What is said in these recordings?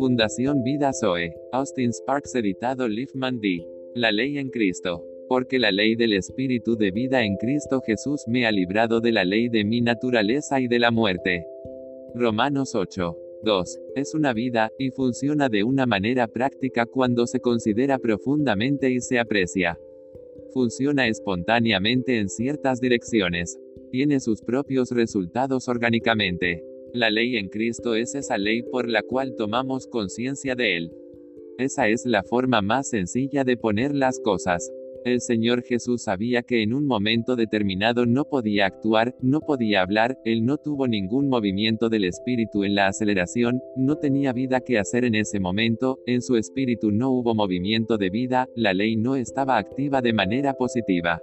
Fundación Vida Zoe. Austin Sparks editado Liefman D. La ley en Cristo. Porque la ley del Espíritu de vida en Cristo Jesús me ha librado de la ley de mi naturaleza y de la muerte. Romanos 8. 2. Es una vida, y funciona de una manera práctica cuando se considera profundamente y se aprecia. Funciona espontáneamente en ciertas direcciones. Tiene sus propios resultados orgánicamente. La ley en Cristo es esa ley por la cual tomamos conciencia de Él. Esa es la forma más sencilla de poner las cosas. El Señor Jesús sabía que en un momento determinado no podía actuar, no podía hablar, él no tuvo ningún movimiento del espíritu en la aceleración, no tenía vida que hacer en ese momento, en su espíritu no hubo movimiento de vida, la ley no estaba activa de manera positiva.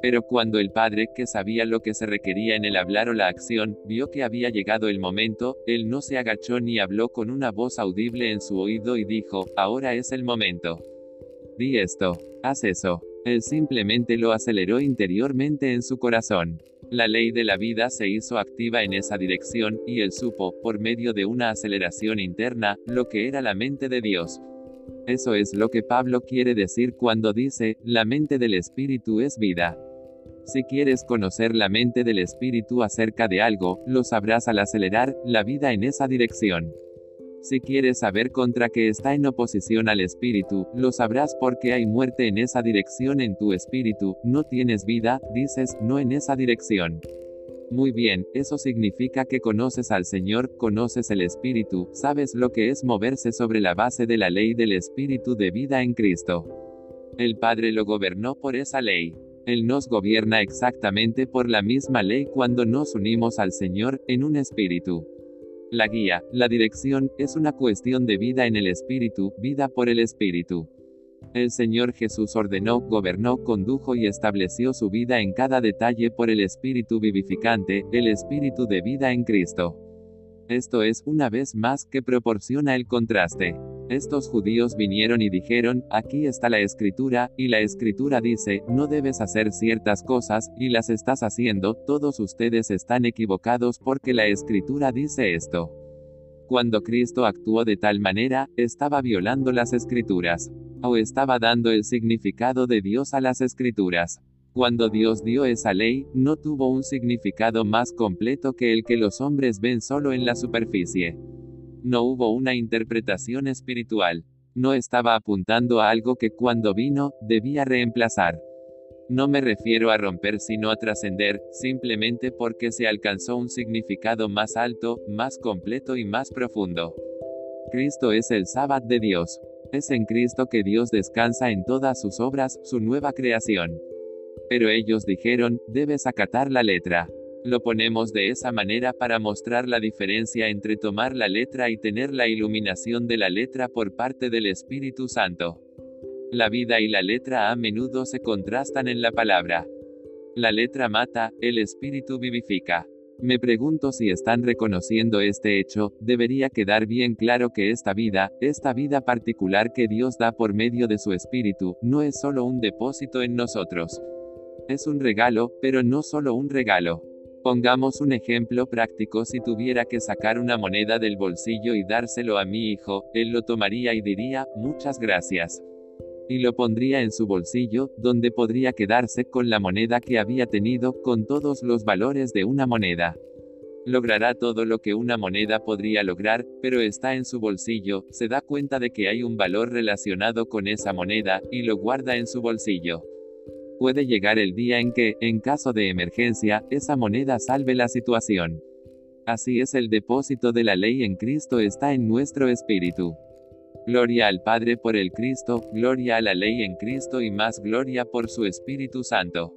Pero cuando el padre, que sabía lo que se requería en el hablar o la acción, vio que había llegado el momento, él no se agachó ni habló con una voz audible en su oído y dijo, ahora es el momento. Di esto, haz eso. Él simplemente lo aceleró interiormente en su corazón. La ley de la vida se hizo activa en esa dirección, y él supo, por medio de una aceleración interna, lo que era la mente de Dios. Eso es lo que Pablo quiere decir cuando dice, la mente del Espíritu es vida. Si quieres conocer la mente del espíritu acerca de algo, lo sabrás al acelerar la vida en esa dirección. Si quieres saber contra qué está en oposición al espíritu, lo sabrás porque hay muerte en esa dirección en tu espíritu, no tienes vida, dices, no en esa dirección. Muy bien, eso significa que conoces al Señor, conoces el Espíritu, sabes lo que es moverse sobre la base de la ley del Espíritu de vida en Cristo. El Padre lo gobernó por esa ley. Él nos gobierna exactamente por la misma ley cuando nos unimos al Señor, en un espíritu. La guía, la dirección, es una cuestión de vida en el espíritu, vida por el espíritu. El Señor Jesús ordenó, gobernó, condujo y estableció su vida en cada detalle por el espíritu vivificante, el espíritu de vida en Cristo. Esto es, una vez más, que proporciona el contraste. Estos judíos vinieron y dijeron, aquí está la escritura, y la escritura dice, no debes hacer ciertas cosas, y las estás haciendo, todos ustedes están equivocados porque la escritura dice esto. Cuando Cristo actuó de tal manera, estaba violando las escrituras. O estaba dando el significado de Dios a las escrituras. Cuando Dios dio esa ley, no tuvo un significado más completo que el que los hombres ven solo en la superficie. No hubo una interpretación espiritual. No estaba apuntando a algo que cuando vino, debía reemplazar. No me refiero a romper sino a trascender, simplemente porque se alcanzó un significado más alto, más completo y más profundo. Cristo es el sábado de Dios. Es en Cristo que Dios descansa en todas sus obras, su nueva creación. Pero ellos dijeron, debes acatar la letra. Lo ponemos de esa manera para mostrar la diferencia entre tomar la letra y tener la iluminación de la letra por parte del Espíritu Santo. La vida y la letra a menudo se contrastan en la palabra. La letra mata, el Espíritu vivifica. Me pregunto si están reconociendo este hecho, debería quedar bien claro que esta vida, esta vida particular que Dios da por medio de su Espíritu, no es solo un depósito en nosotros. Es un regalo, pero no solo un regalo. Pongamos un ejemplo práctico si tuviera que sacar una moneda del bolsillo y dárselo a mi hijo, él lo tomaría y diría, muchas gracias. Y lo pondría en su bolsillo, donde podría quedarse con la moneda que había tenido, con todos los valores de una moneda. Logrará todo lo que una moneda podría lograr, pero está en su bolsillo, se da cuenta de que hay un valor relacionado con esa moneda, y lo guarda en su bolsillo. Puede llegar el día en que, en caso de emergencia, esa moneda salve la situación. Así es el depósito de la ley en Cristo está en nuestro espíritu. Gloria al Padre por el Cristo, gloria a la ley en Cristo y más gloria por su Espíritu Santo.